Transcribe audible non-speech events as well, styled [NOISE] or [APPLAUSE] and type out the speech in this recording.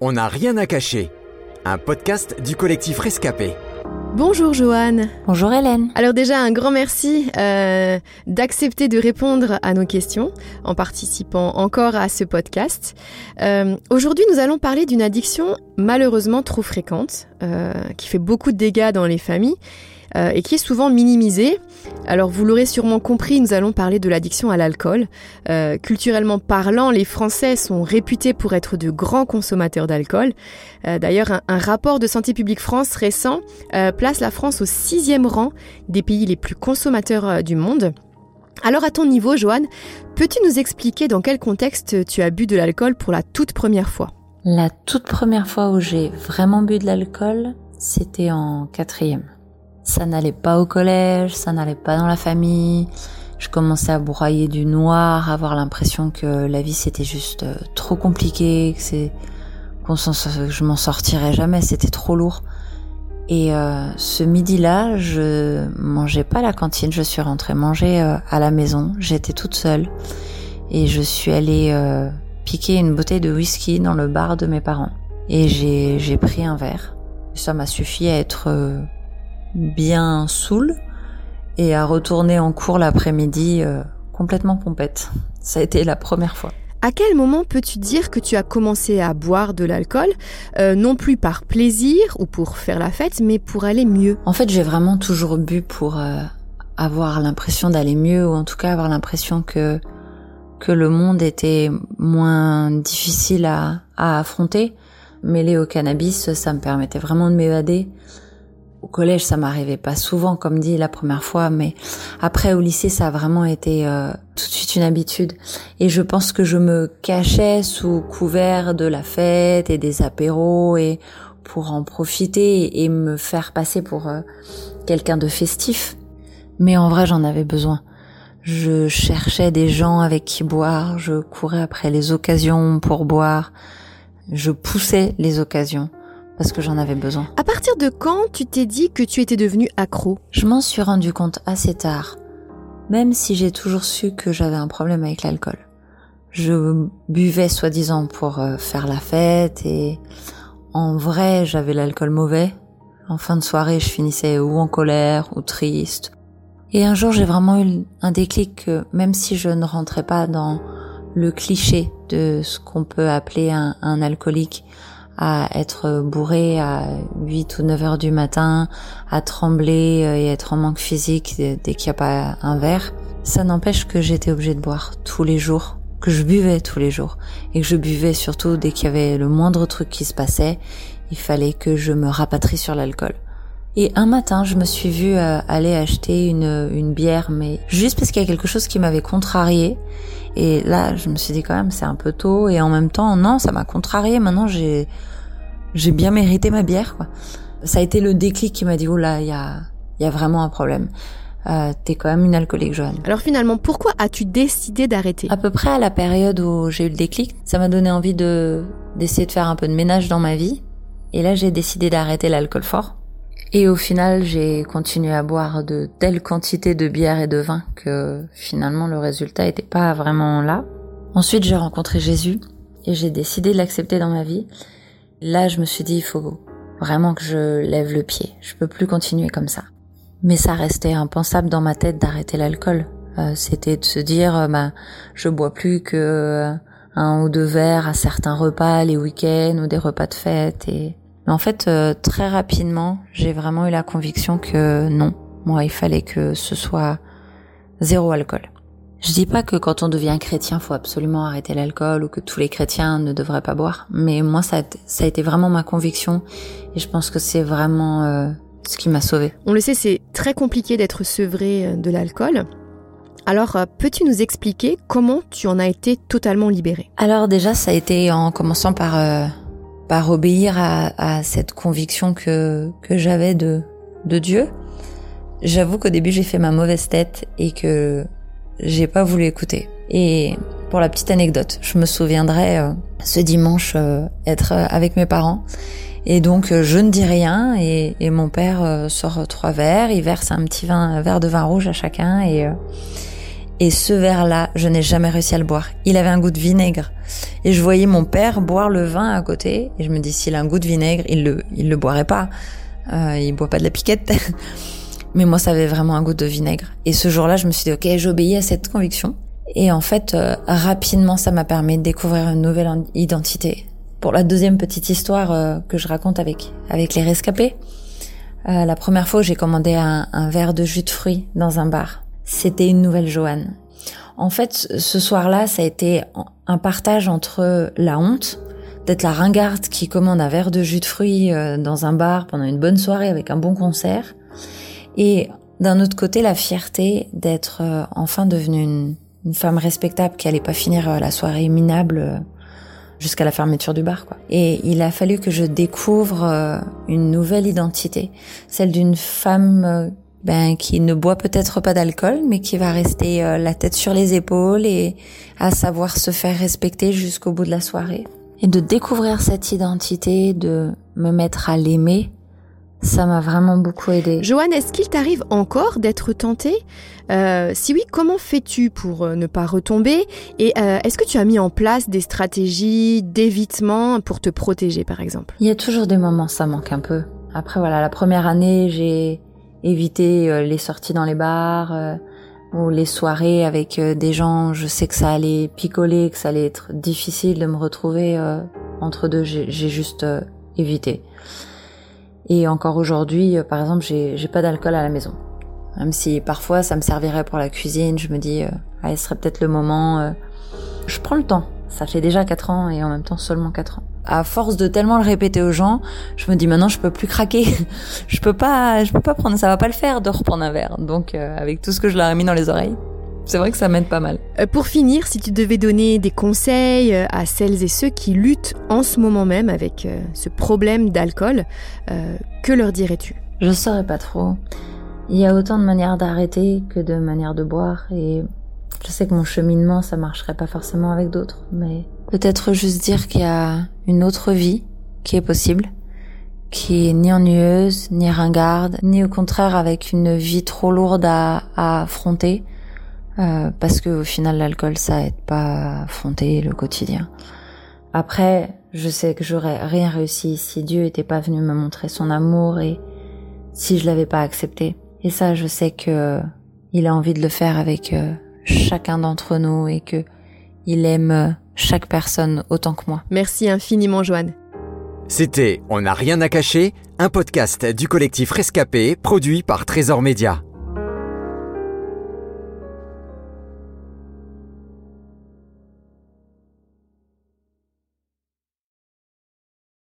On n'a rien à cacher. Un podcast du collectif Rescapé. Bonjour Joanne. Bonjour Hélène. Alors déjà un grand merci euh, d'accepter de répondre à nos questions en participant encore à ce podcast. Euh, Aujourd'hui nous allons parler d'une addiction malheureusement trop fréquente, euh, qui fait beaucoup de dégâts dans les familles euh, et qui est souvent minimisée. Alors vous l'aurez sûrement compris, nous allons parler de l'addiction à l'alcool. Euh, culturellement parlant, les Français sont réputés pour être de grands consommateurs d'alcool. Euh, D'ailleurs, un, un rapport de Santé publique France récent euh, place la France au sixième rang des pays les plus consommateurs euh, du monde. Alors à ton niveau, Joanne, peux-tu nous expliquer dans quel contexte tu as bu de l'alcool pour la toute première fois? La toute première fois où j'ai vraiment bu de l'alcool, c'était en quatrième. Ça n'allait pas au collège, ça n'allait pas dans la famille. Je commençais à broyer du noir, à avoir l'impression que la vie c'était juste euh, trop compliqué, que c'est qu'on je m'en sortirais jamais, c'était trop lourd. Et euh, ce midi-là, je mangeais pas à la cantine, je suis rentrée manger euh, à la maison. J'étais toute seule et je suis allée euh, piquer une bouteille de whisky dans le bar de mes parents. Et j'ai j'ai pris un verre. Ça m'a suffi à être euh, bien saoule et à retourner en cours l'après-midi euh, complètement pompette. Ça a été la première fois. À quel moment peux-tu dire que tu as commencé à boire de l'alcool, euh, non plus par plaisir ou pour faire la fête, mais pour aller mieux? En fait, j'ai vraiment toujours bu pour euh, avoir l'impression d'aller mieux, ou en tout cas avoir l'impression que que le monde était moins difficile à, à affronter. Mêlé au cannabis, ça me permettait vraiment de m'évader. Au collège, ça m'arrivait pas souvent, comme dit la première fois, mais après au lycée, ça a vraiment été euh, tout de suite une habitude. Et je pense que je me cachais sous couvert de la fête et des apéros et pour en profiter et me faire passer pour euh, quelqu'un de festif. Mais en vrai, j'en avais besoin. Je cherchais des gens avec qui boire, je courais après les occasions pour boire, je poussais les occasions parce que j'en avais besoin. À partir de quand tu t'es dit que tu étais devenu accro? Je m'en suis rendu compte assez tard, même si j'ai toujours su que j'avais un problème avec l'alcool. Je buvais soi-disant pour euh, faire la fête et en vrai j'avais l'alcool mauvais. En fin de soirée je finissais ou en colère ou triste. Et un jour j'ai vraiment eu un déclic que même si je ne rentrais pas dans le cliché de ce qu'on peut appeler un, un alcoolique, à être bourré à 8 ou 9 heures du matin, à trembler euh, et être en manque physique dès qu'il n'y a pas un verre. Ça n'empêche que j'étais obligée de boire tous les jours, que je buvais tous les jours, et que je buvais surtout dès qu'il y avait le moindre truc qui se passait, il fallait que je me rapatrie sur l'alcool. Et un matin, je me suis vue euh, aller acheter une, une bière, mais juste parce qu'il y a quelque chose qui m'avait contrariée. Et là, je me suis dit quand même, c'est un peu tôt. Et en même temps, non, ça m'a contrariée. Maintenant, j'ai, j'ai bien mérité ma bière, quoi. Ça a été le déclic qui m'a dit, oh là, il y a, y a vraiment un problème. Euh, T'es quand même une alcoolique, Joanne. Alors finalement, pourquoi as-tu décidé d'arrêter? À peu près à la période où j'ai eu le déclic, ça m'a donné envie de d'essayer de faire un peu de ménage dans ma vie. Et là, j'ai décidé d'arrêter l'alcool fort. Et au final, j'ai continué à boire de telles quantités de bière et de vin que finalement le résultat n'était pas vraiment là. Ensuite, j'ai rencontré Jésus et j'ai décidé de l'accepter dans ma vie. Là, je me suis dit, il faut vraiment que je lève le pied. Je peux plus continuer comme ça. Mais ça restait impensable dans ma tête d'arrêter l'alcool. Euh, C'était de se dire, euh, bah, je bois plus que euh, un ou deux verres à certains repas, les week-ends ou des repas de fête. Et mais en fait, euh, très rapidement, j'ai vraiment eu la conviction que non, moi, il fallait que ce soit zéro alcool. Je dis pas que quand on devient chrétien, faut absolument arrêter l'alcool ou que tous les chrétiens ne devraient pas boire, mais moi, ça a, ça a été vraiment ma conviction et je pense que c'est vraiment euh, ce qui m'a sauvée. On le sait, c'est très compliqué d'être sevré euh, de l'alcool. Alors, euh, peux-tu nous expliquer comment tu en as été totalement libéré? Alors déjà, ça a été en commençant par euh, par obéir à, à cette conviction que que j'avais de de Dieu. J'avoue qu'au début, j'ai fait ma mauvaise tête et que j'ai pas voulu écouter. Et pour la petite anecdote, je me souviendrai euh, ce dimanche euh, être euh, avec mes parents. Et donc je ne dis rien et, et mon père sort trois verres, il verse un petit vin, un verre de vin rouge à chacun et Et ce verre-là, je n'ai jamais réussi à le boire. Il avait un goût de vinaigre. Et je voyais mon père boire le vin à côté. Et je me dis, s'il a un goût de vinaigre, il le, il le boirait pas. Euh, il boit pas de la piquette. [LAUGHS] Mais moi, ça avait vraiment un goût de vinaigre. Et ce jour-là, je me suis dit, ok, j'obéis à cette conviction. Et en fait, euh, rapidement, ça m'a permis de découvrir une nouvelle identité. Pour la deuxième petite histoire euh, que je raconte avec avec les rescapés, euh, la première fois, j'ai commandé un, un, verre de jus de fruits dans un bar. C'était une nouvelle Joanne. En fait, ce soir-là, ça a été un partage entre la honte d'être la ringarde qui commande un verre de jus de fruits dans un bar pendant une bonne soirée avec un bon concert, et d'un autre côté, la fierté d'être enfin devenue une, femme respectable qui allait pas finir euh, la soirée minable euh, jusqu'à la fermeture du bar quoi. Et il a fallu que je découvre euh, une nouvelle identité, celle d'une femme ben qui ne boit peut-être pas d'alcool mais qui va rester la tête sur les épaules et à savoir se faire respecter jusqu'au bout de la soirée. Et de découvrir cette identité, de me mettre à l'aimer, ça m'a vraiment beaucoup aidé. Joanne, est-ce qu'il t'arrive encore d'être tentée euh, Si oui, comment fais-tu pour euh, ne pas retomber? Et euh, est-ce que tu as mis en place des stratégies d'évitement pour te protéger, par exemple? Il y a toujours des moments, ça manque un peu. Après, voilà, la première année, j'ai évité les sorties dans les bars ou les soirées avec des gens. Je sais que ça allait picoler, que ça allait être difficile de me retrouver entre deux. J'ai juste évité. Et encore aujourd'hui, euh, par exemple, j'ai pas d'alcool à la maison. Même si parfois ça me servirait pour la cuisine, je me dis, euh, ah, ce serait peut-être le moment. Euh, je prends le temps. Ça fait déjà 4 ans et en même temps seulement 4 ans. À force de tellement le répéter aux gens, je me dis maintenant je peux plus craquer. [LAUGHS] je peux pas, je peux pas prendre, ça va pas le faire de reprendre un verre. Donc avec tout ce que je leur ai mis dans les oreilles, c'est vrai que ça m'aide pas mal. Euh, pour finir, si tu devais donner des conseils euh, à celles et ceux qui luttent en ce moment même avec euh, ce problème d'alcool, que leur dirais-tu? Je saurais pas trop. Il y a autant de manières d'arrêter que de manières de boire et je sais que mon cheminement ça marcherait pas forcément avec d'autres, mais peut-être juste dire qu'il y a une autre vie qui est possible, qui est ni ennuyeuse, ni ringarde, ni au contraire avec une vie trop lourde à, affronter euh, parce que au final l'alcool ça aide pas à affronter le quotidien. Après, je sais que j'aurais rien réussi si Dieu était pas venu me montrer son amour et si je l'avais pas accepté. Et ça, je sais que il a envie de le faire avec euh, chacun d'entre nous et que il aime chaque personne autant que moi. Merci infiniment, Joanne. C'était On n'a rien à cacher, un podcast du collectif Rescapé produit par Trésor Média.